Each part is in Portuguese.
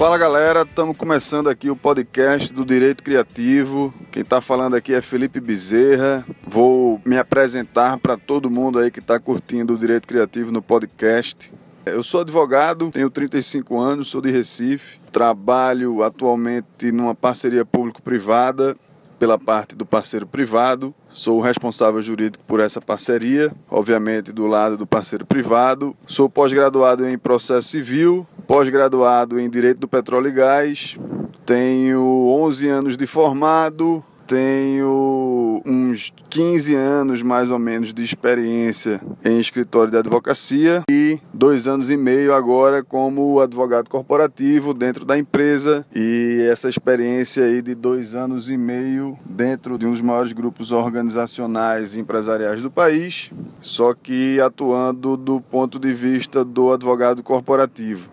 Fala galera, estamos começando aqui o podcast do Direito Criativo. Quem está falando aqui é Felipe Bezerra. Vou me apresentar para todo mundo aí que está curtindo o Direito Criativo no podcast. Eu sou advogado, tenho 35 anos, sou de Recife, trabalho atualmente numa parceria público-privada pela parte do parceiro privado. Sou o responsável jurídico por essa parceria, obviamente do lado do parceiro privado. Sou pós-graduado em processo civil, pós-graduado em direito do petróleo e gás. Tenho 11 anos de formado, tenho uns 15 anos mais ou menos de experiência em escritório de advocacia e dois anos e meio agora como advogado corporativo dentro da empresa e essa experiência aí de dois anos e meio dentro de um dos maiores grupos organizacionais e empresariais do país, só que atuando do ponto de vista do advogado corporativo.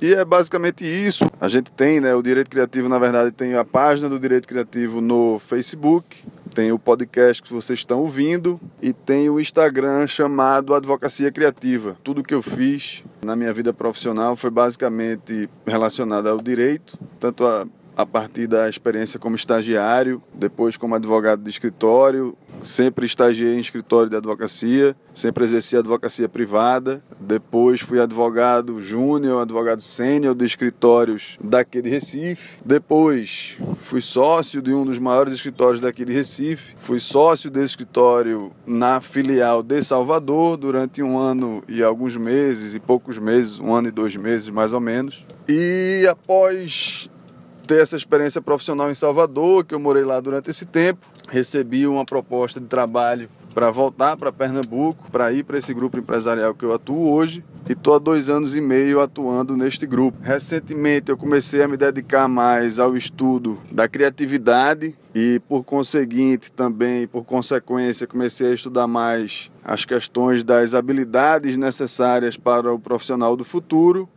E é basicamente isso. A gente tem, né, o Direito Criativo, na verdade, tem a página do Direito Criativo no Facebook, tem o podcast que vocês estão ouvindo e tem o Instagram chamado Advocacia Criativa. Tudo que eu fiz na minha vida profissional foi basicamente relacionado ao direito, tanto a a partir da experiência como estagiário, depois como advogado de escritório, sempre estagiei em escritório de advocacia, sempre exerci advocacia privada, depois fui advogado júnior, advogado sênior de escritórios daqui de Recife, depois fui sócio de um dos maiores escritórios daqui de Recife, fui sócio desse escritório na filial de Salvador durante um ano e alguns meses e poucos meses, um ano e dois meses mais ou menos. E após ter essa experiência profissional em Salvador, que eu morei lá durante esse tempo. Recebi uma proposta de trabalho para voltar para Pernambuco, para ir para esse grupo empresarial que eu atuo hoje. E estou há dois anos e meio atuando neste grupo. Recentemente eu comecei a me dedicar mais ao estudo da criatividade e, por conseguinte, também, por consequência, comecei a estudar mais as questões das habilidades necessárias para o profissional do futuro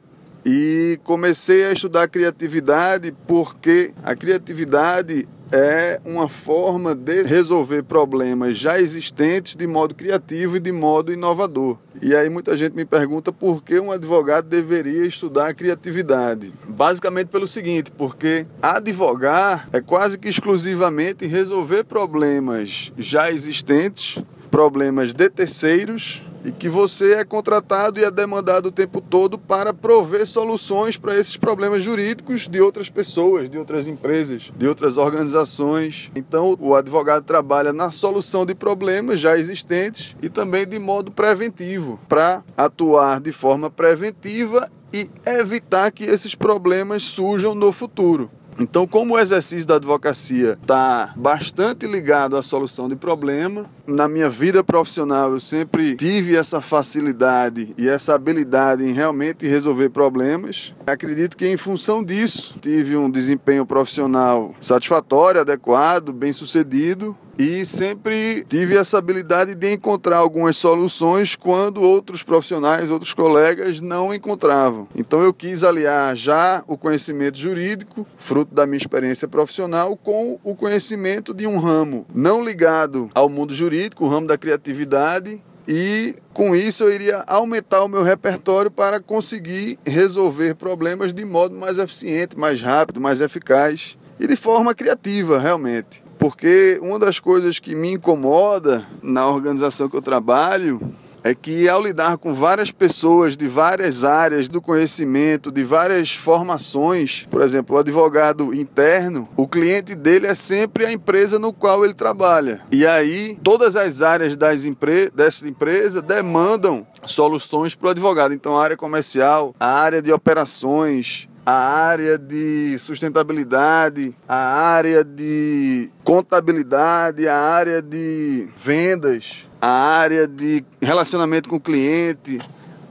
e comecei a estudar criatividade porque a criatividade é uma forma de resolver problemas já existentes de modo criativo e de modo inovador. E aí muita gente me pergunta por que um advogado deveria estudar criatividade. Basicamente pelo seguinte, porque advogar é quase que exclusivamente resolver problemas já existentes, problemas de terceiros e que você é contratado e é demandado o tempo todo para prover soluções para esses problemas jurídicos de outras pessoas, de outras empresas, de outras organizações. Então, o advogado trabalha na solução de problemas já existentes e também de modo preventivo, para atuar de forma preventiva e evitar que esses problemas surjam no futuro. Então, como o exercício da advocacia está bastante ligado à solução de problema, na minha vida profissional eu sempre tive essa facilidade e essa habilidade em realmente resolver problemas. Acredito que em função disso tive um desempenho profissional satisfatório, adequado, bem sucedido e sempre tive essa habilidade de encontrar algumas soluções quando outros profissionais, outros colegas não encontravam. Então eu quis aliar já o conhecimento jurídico, fruto da minha experiência profissional, com o conhecimento de um ramo não ligado ao mundo jurídico, o ramo da criatividade e com isso eu iria aumentar o meu repertório para conseguir resolver problemas de modo mais eficiente, mais rápido, mais eficaz e de forma criativa, realmente. Porque uma das coisas que me incomoda na organização que eu trabalho é que ao lidar com várias pessoas de várias áreas do conhecimento, de várias formações, por exemplo, o advogado interno, o cliente dele é sempre a empresa no qual ele trabalha. E aí, todas as áreas das empre dessa empresa demandam soluções para o advogado. Então, a área comercial, a área de operações, a área de sustentabilidade, a área de contabilidade, a área de vendas, a área de relacionamento com o cliente,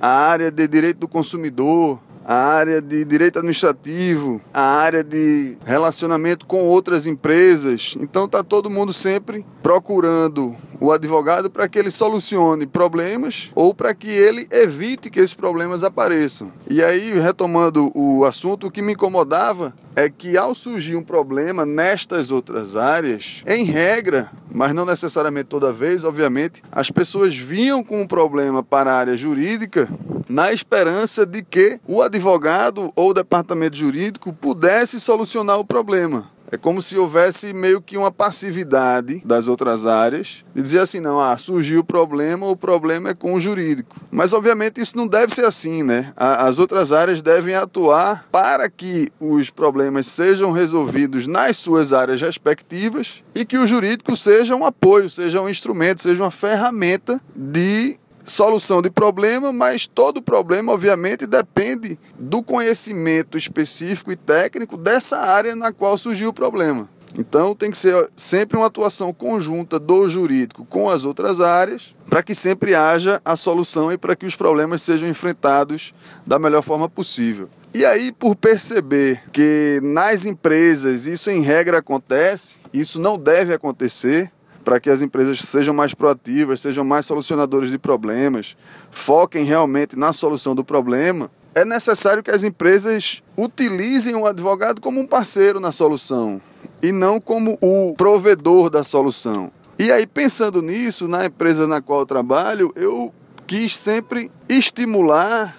a área de direito do consumidor, a área de direito administrativo, a área de relacionamento com outras empresas. Então está todo mundo sempre procurando o advogado para que ele solucione problemas ou para que ele evite que esses problemas apareçam. E aí, retomando o assunto, o que me incomodava é que ao surgir um problema nestas outras áreas, em regra, mas não necessariamente toda vez, obviamente, as pessoas vinham com um problema para a área jurídica na esperança de que o advogado ou o departamento jurídico pudesse solucionar o problema. É como se houvesse meio que uma passividade das outras áreas de dizer assim, não, ah, surgiu o problema, o problema é com o jurídico. Mas obviamente isso não deve ser assim, né? As outras áreas devem atuar para que os problemas sejam resolvidos nas suas áreas respectivas e que o jurídico seja um apoio, seja um instrumento, seja uma ferramenta de solução de problema, mas todo problema, obviamente, depende do conhecimento específico e técnico dessa área na qual surgiu o problema. Então, tem que ser sempre uma atuação conjunta do jurídico com as outras áreas, para que sempre haja a solução e para que os problemas sejam enfrentados da melhor forma possível. E aí, por perceber que nas empresas isso em regra acontece, isso não deve acontecer, para que as empresas sejam mais proativas, sejam mais solucionadores de problemas, foquem realmente na solução do problema, é necessário que as empresas utilizem o advogado como um parceiro na solução e não como o provedor da solução. E aí, pensando nisso, na empresa na qual eu trabalho, eu quis sempre estimular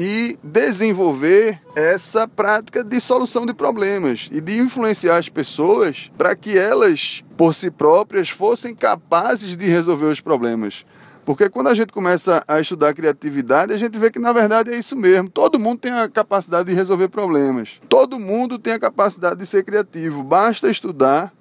e desenvolver essa prática de solução de problemas e de influenciar as pessoas para que elas, por si próprias, fossem capazes de resolver os problemas. Porque quando a gente começa a estudar criatividade, a gente vê que na verdade é isso mesmo. Todo mundo tem a capacidade de resolver problemas. Todo mundo tem a capacidade de ser criativo. Basta estudar,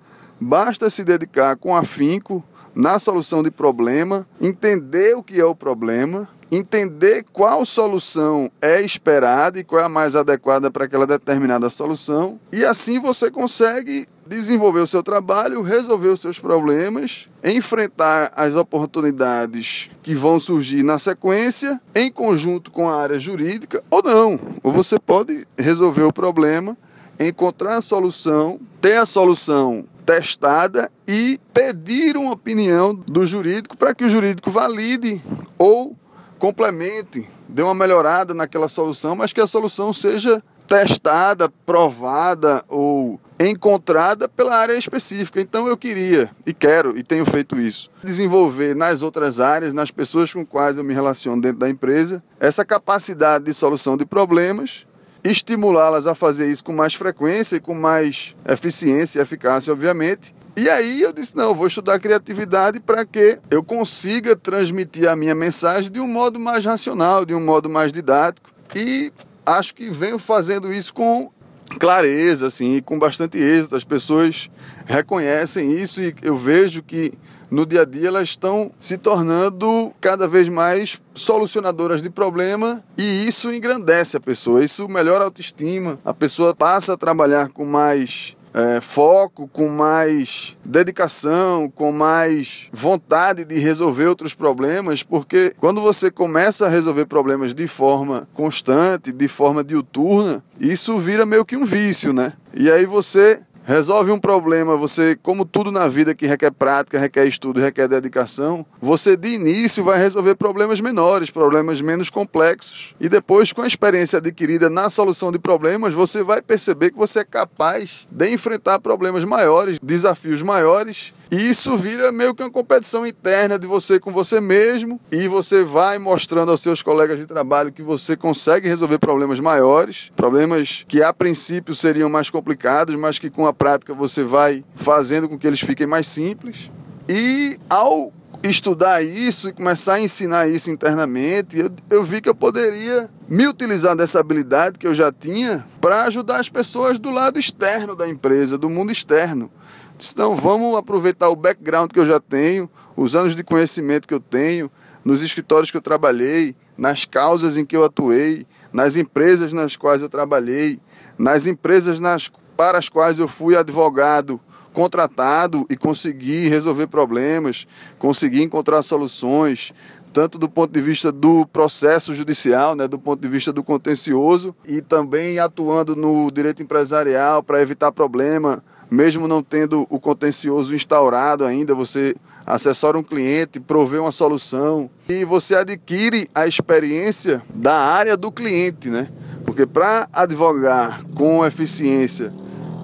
basta se dedicar com afinco na solução de problema, entender o que é o problema entender qual solução é esperada e qual é a mais adequada para aquela determinada solução, e assim você consegue desenvolver o seu trabalho, resolver os seus problemas, enfrentar as oportunidades que vão surgir na sequência, em conjunto com a área jurídica, ou não. Ou você pode resolver o problema, encontrar a solução, ter a solução testada e pedir uma opinião do jurídico para que o jurídico valide ou complemente, dê uma melhorada naquela solução, mas que a solução seja testada, provada ou encontrada pela área específica. Então eu queria e quero e tenho feito isso, desenvolver nas outras áreas, nas pessoas com quais eu me relaciono dentro da empresa, essa capacidade de solução de problemas, estimulá-las a fazer isso com mais frequência e com mais eficiência e eficácia, obviamente, e aí eu disse: não, eu vou estudar criatividade para que eu consiga transmitir a minha mensagem de um modo mais racional, de um modo mais didático. E acho que venho fazendo isso com clareza, assim, e com bastante êxito. As pessoas reconhecem isso e eu vejo que no dia a dia elas estão se tornando cada vez mais solucionadoras de problema e isso engrandece a pessoa, isso melhora a autoestima, a pessoa passa a trabalhar com mais é, foco, com mais dedicação, com mais vontade de resolver outros problemas, porque quando você começa a resolver problemas de forma constante, de forma diuturna, isso vira meio que um vício, né? E aí você resolve um problema, você, como tudo na vida que requer prática, requer estudo, requer dedicação, você de início vai resolver problemas menores, problemas menos complexos. E depois, com a experiência adquirida na solução de problemas, você vai perceber que você é capaz de enfrentar problemas maiores, desafios maiores e isso vira meio que uma competição interna de você com você mesmo e você vai mostrando aos seus colegas de trabalho que você consegue resolver problemas maiores, problemas que a princípio seriam mais complicados, mas que com a prática você vai fazendo com que eles fiquem mais simples. E ao estudar isso e começar a ensinar isso internamente, eu, eu vi que eu poderia me utilizar dessa habilidade que eu já tinha para ajudar as pessoas do lado externo da empresa, do mundo externo. Então vamos aproveitar o background que eu já tenho, os anos de conhecimento que eu tenho, nos escritórios que eu trabalhei, nas causas em que eu atuei, nas empresas nas quais eu trabalhei, nas empresas nas, para as quais eu fui advogado contratado e consegui resolver problemas, consegui encontrar soluções, tanto do ponto de vista do processo judicial, né, do ponto de vista do contencioso, e também atuando no direito empresarial para evitar problema, mesmo não tendo o contencioso instaurado ainda, você assessora um cliente, provê uma solução e você adquire a experiência da área do cliente, né? Porque para advogar com eficiência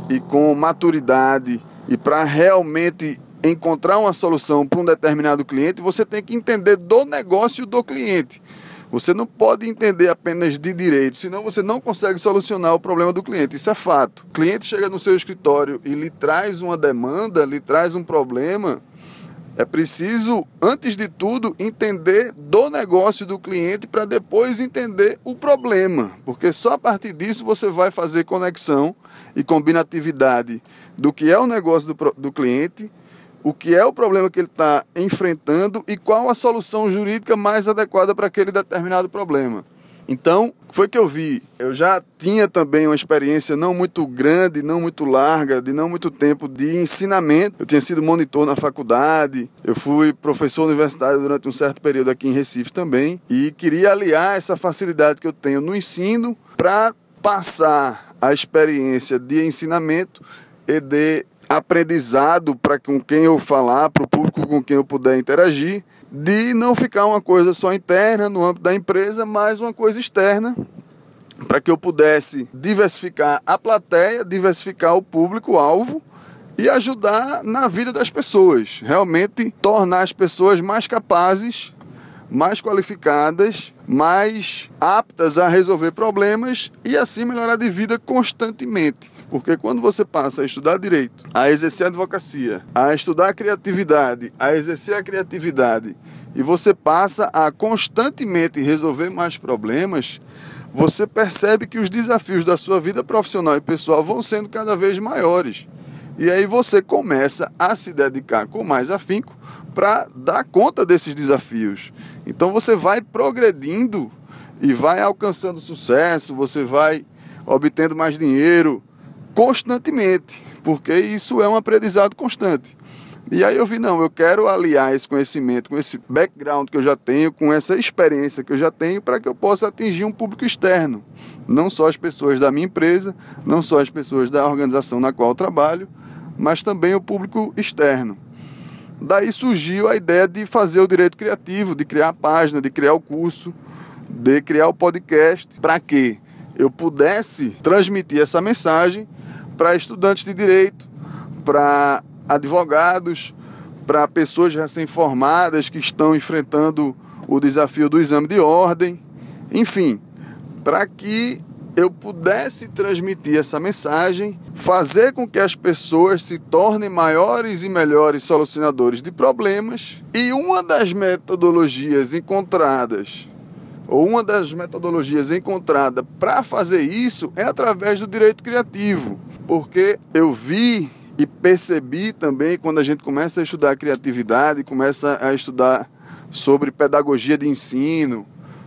e com maturidade e para realmente encontrar uma solução para um determinado cliente, você tem que entender do negócio do cliente. Você não pode entender apenas de direito, senão você não consegue solucionar o problema do cliente. Isso é fato. O cliente chega no seu escritório e lhe traz uma demanda, lhe traz um problema. É preciso, antes de tudo, entender do negócio do cliente para depois entender o problema, porque só a partir disso você vai fazer conexão e combinatividade do que é o negócio do, do cliente o que é o problema que ele está enfrentando e qual a solução jurídica mais adequada para aquele determinado problema. Então, foi que eu vi. Eu já tinha também uma experiência não muito grande, não muito larga, de não muito tempo de ensinamento. Eu tinha sido monitor na faculdade, eu fui professor universitário durante um certo período aqui em Recife também, e queria aliar essa facilidade que eu tenho no ensino para passar a experiência de ensinamento e de aprendizado para com quem eu falar, para o público com quem eu puder interagir, de não ficar uma coisa só interna no âmbito da empresa, mas uma coisa externa, para que eu pudesse diversificar a plateia, diversificar o público-alvo e ajudar na vida das pessoas, realmente tornar as pessoas mais capazes, mais qualificadas, mais aptas a resolver problemas e assim melhorar de vida constantemente. Porque quando você passa a estudar direito, a exercer a advocacia, a estudar a criatividade, a exercer a criatividade, e você passa a constantemente resolver mais problemas, você percebe que os desafios da sua vida profissional e pessoal vão sendo cada vez maiores. E aí você começa a se dedicar com mais afinco para dar conta desses desafios. Então você vai progredindo e vai alcançando sucesso, você vai obtendo mais dinheiro, constantemente, porque isso é um aprendizado constante. E aí eu vi, não, eu quero aliar esse conhecimento com esse background que eu já tenho, com essa experiência que eu já tenho, para que eu possa atingir um público externo. Não só as pessoas da minha empresa, não só as pessoas da organização na qual eu trabalho, mas também o público externo. Daí surgiu a ideia de fazer o direito criativo, de criar a página, de criar o curso, de criar o podcast, para que eu pudesse transmitir essa mensagem para estudantes de direito, para advogados, para pessoas recém-formadas que estão enfrentando o desafio do exame de ordem, enfim, para que eu pudesse transmitir essa mensagem, fazer com que as pessoas se tornem maiores e melhores solucionadores de problemas. E uma das metodologias encontradas, uma das metodologias encontrada para fazer isso é através do direito criativo porque eu vi e percebi também quando a gente começa a estudar criatividade, começa a estudar sobre pedagogia de ensino,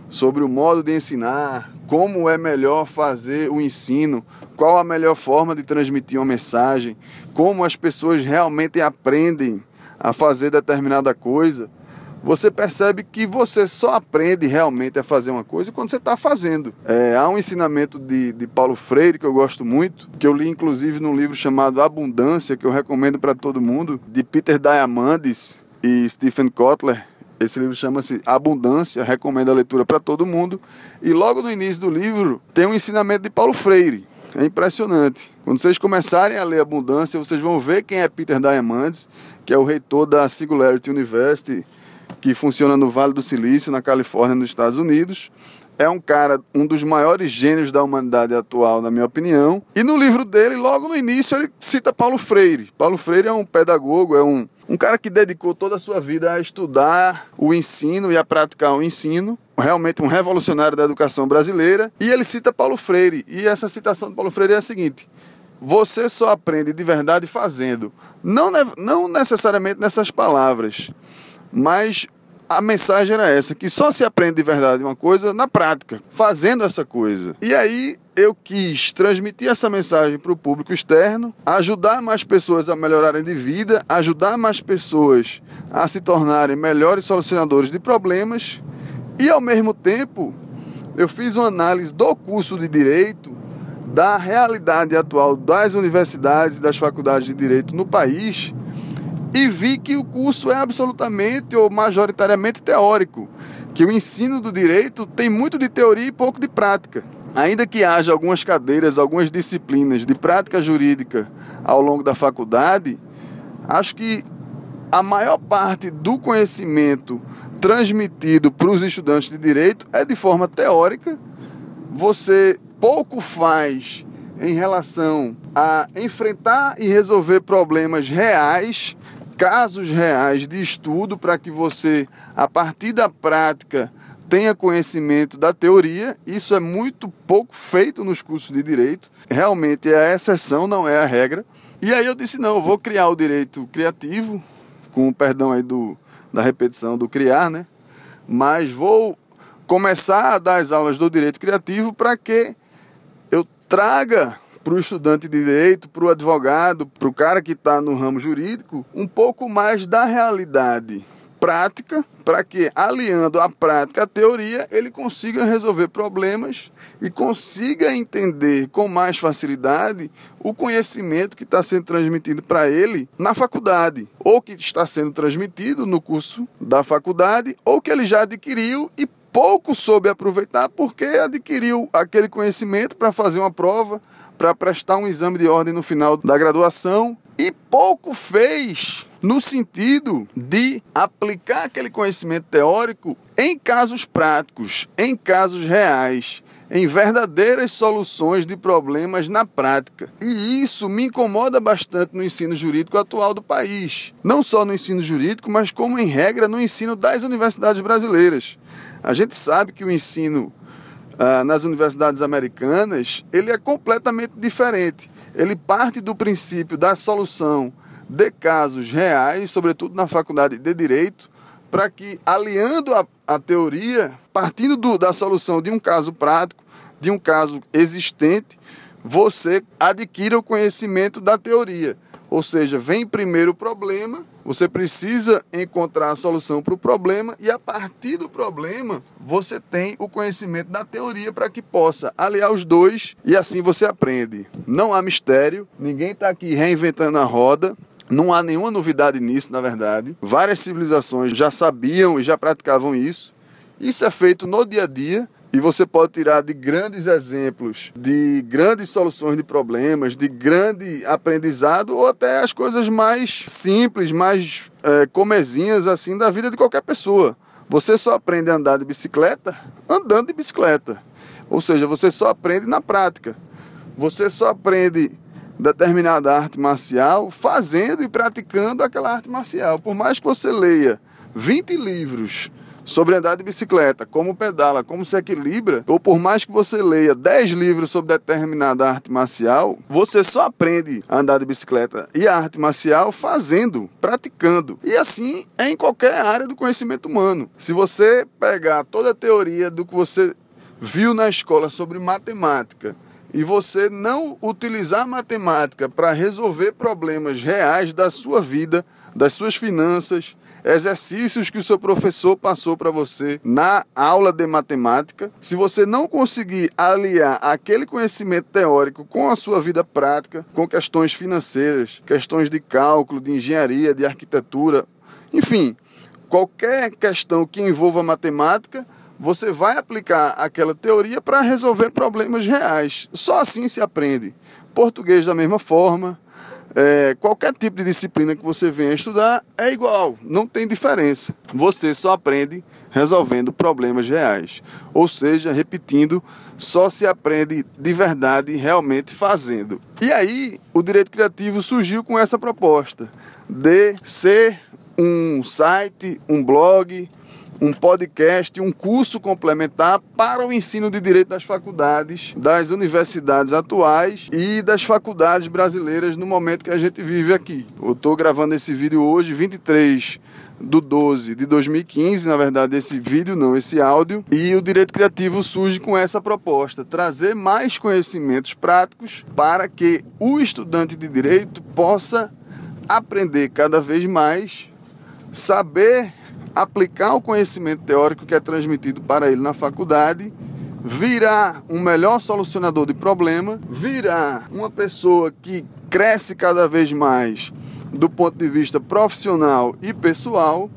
sobre o modo de ensinar, como é melhor fazer o ensino, qual a melhor forma de transmitir uma mensagem, como as pessoas realmente aprendem a fazer determinada coisa você percebe que você só aprende realmente a fazer uma coisa quando você está fazendo. É, há um ensinamento de, de Paulo Freire que eu gosto muito, que eu li inclusive num livro chamado Abundância, que eu recomendo para todo mundo, de Peter Diamandis e Stephen Kotler. Esse livro chama-se Abundância, recomendo a leitura para todo mundo. E logo no início do livro tem um ensinamento de Paulo Freire. É impressionante. Quando vocês começarem a ler Abundância, vocês vão ver quem é Peter Diamandis, que é o reitor da Singularity University que funciona no Vale do Silício, na Califórnia, nos Estados Unidos. É um cara, um dos maiores gênios da humanidade atual, na minha opinião. E no livro dele, logo no início, ele cita Paulo Freire. Paulo Freire é um pedagogo, é um, um cara que dedicou toda a sua vida a estudar o ensino e a praticar o ensino. Realmente um revolucionário da educação brasileira. E ele cita Paulo Freire. E essa citação de Paulo Freire é a seguinte: você só aprende de verdade fazendo. Não, não necessariamente nessas palavras, mas a mensagem era essa, que só se aprende de verdade uma coisa na prática, fazendo essa coisa. E aí eu quis transmitir essa mensagem para o público externo, ajudar mais pessoas a melhorarem de vida, ajudar mais pessoas a se tornarem melhores solucionadores de problemas e, ao mesmo tempo, eu fiz uma análise do curso de Direito, da realidade atual das universidades e das faculdades de Direito no país e vi que o curso é absolutamente ou majoritariamente teórico, que o ensino do direito tem muito de teoria e pouco de prática. Ainda que haja algumas cadeiras, algumas disciplinas de prática jurídica ao longo da faculdade, acho que a maior parte do conhecimento transmitido para os estudantes de direito é de forma teórica. Você pouco faz em relação a enfrentar e resolver problemas reais casos reais de estudo para que você, a partir da prática, tenha conhecimento da teoria. Isso é muito pouco feito nos cursos de direito. Realmente é a exceção, não é a regra. E aí eu disse: não, eu vou criar o direito criativo, com o perdão aí do, da repetição do criar, né? Mas vou começar a dar as aulas do direito criativo para que eu traga para o estudante de direito, para o advogado, para o cara que está no ramo jurídico, um pouco mais da realidade prática, para que, aliando a prática à teoria, ele consiga resolver problemas e consiga entender com mais facilidade o conhecimento que está sendo transmitido para ele na faculdade, ou que está sendo transmitido no curso da faculdade, ou que ele já adquiriu e pouco soube aproveitar porque adquiriu aquele conhecimento para fazer uma prova para prestar um exame de ordem no final da graduação e pouco fez no sentido de aplicar aquele conhecimento teórico em casos práticos, em casos reais, em verdadeiras soluções de problemas na prática. E isso me incomoda bastante no ensino jurídico atual do país. Não só no ensino jurídico, mas como em regra no ensino das universidades brasileiras. A gente sabe que o ensino ah, nas universidades americanas, ele é completamente diferente. Ele parte do princípio da solução de casos reais, sobretudo na faculdade de Direito, para que, aliando a, a teoria, partindo do, da solução de um caso prático, de um caso existente, você adquira o conhecimento da teoria. Ou seja, vem primeiro o problema, você precisa encontrar a solução para o problema e a partir do problema você tem o conhecimento da teoria para que possa aliar os dois e assim você aprende. Não há mistério, ninguém está aqui reinventando a roda. Não há nenhuma novidade nisso, na verdade. Várias civilizações já sabiam e já praticavam isso. Isso é feito no dia a dia e você pode tirar de grandes exemplos, de grandes soluções de problemas, de grande aprendizado, ou até as coisas mais simples, mais é, comezinhas assim da vida de qualquer pessoa. Você só aprende a andar de bicicleta andando de bicicleta. Ou seja, você só aprende na prática. Você só aprende determinada arte marcial fazendo e praticando aquela arte marcial. Por mais que você leia 20 livros sobre andar de bicicleta, como pedala, como se equilibra, ou por mais que você leia 10 livros sobre determinada arte marcial, você só aprende a andar de bicicleta e a arte marcial fazendo, praticando. E assim é em qualquer área do conhecimento humano. Se você pegar toda a teoria do que você viu na escola sobre matemática, e você não utilizar matemática para resolver problemas reais da sua vida, das suas finanças, exercícios que o seu professor passou para você na aula de matemática, se você não conseguir aliar aquele conhecimento teórico com a sua vida prática, com questões financeiras, questões de cálculo, de engenharia, de arquitetura, enfim, qualquer questão que envolva matemática, você vai aplicar aquela teoria para resolver problemas reais. Só assim se aprende. Português da mesma forma, é, qualquer tipo de disciplina que você venha estudar é igual, não tem diferença. Você só aprende resolvendo problemas reais. Ou seja, repetindo, só se aprende de verdade realmente fazendo. E aí, o direito criativo surgiu com essa proposta de ser um site, um blog, um podcast, um curso complementar para o ensino de direito das faculdades, das universidades atuais e das faculdades brasileiras no momento que a gente vive aqui. Eu estou gravando esse vídeo hoje, 23 do 12 de 2015, na verdade, esse vídeo não, esse áudio, e o direito criativo surge com essa proposta: trazer mais conhecimentos práticos para que o estudante de direito possa aprender cada vez mais, saber aplicar o conhecimento teórico que é transmitido para ele na faculdade, virar um melhor solucionador de problema, virar uma pessoa que cresce cada vez mais do ponto de vista profissional e pessoal,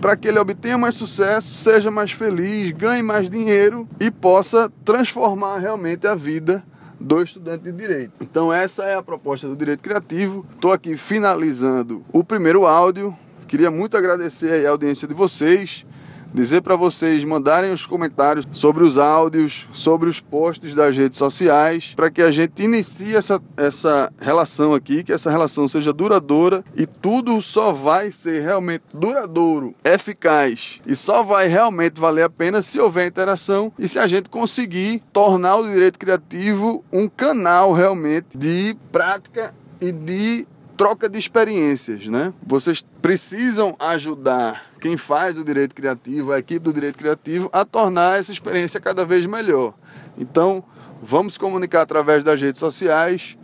para que ele obtenha mais sucesso, seja mais feliz, ganhe mais dinheiro e possa transformar realmente a vida do estudante de direito. Então essa é a proposta do direito criativo. Estou aqui finalizando o primeiro áudio. Queria muito agradecer a audiência de vocês dizer para vocês mandarem os comentários sobre os áudios, sobre os posts das redes sociais, para que a gente inicie essa, essa relação aqui, que essa relação seja duradoura e tudo só vai ser realmente duradouro, eficaz e só vai realmente valer a pena se houver interação e se a gente conseguir tornar o direito criativo um canal realmente de prática e de troca de experiências, né? Vocês precisam ajudar quem faz o direito criativo, a equipe do direito criativo, a tornar essa experiência cada vez melhor. Então, vamos comunicar através das redes sociais,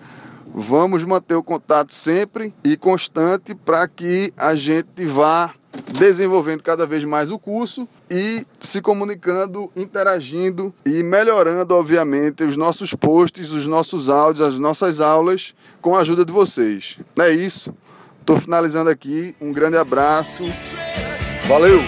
vamos manter o contato sempre e constante para que a gente vá desenvolvendo cada vez mais o curso e se comunicando, interagindo e melhorando, obviamente, os nossos posts, os nossos áudios, as nossas aulas com a ajuda de vocês. É isso. Estou finalizando aqui. Um grande abraço. Valeu!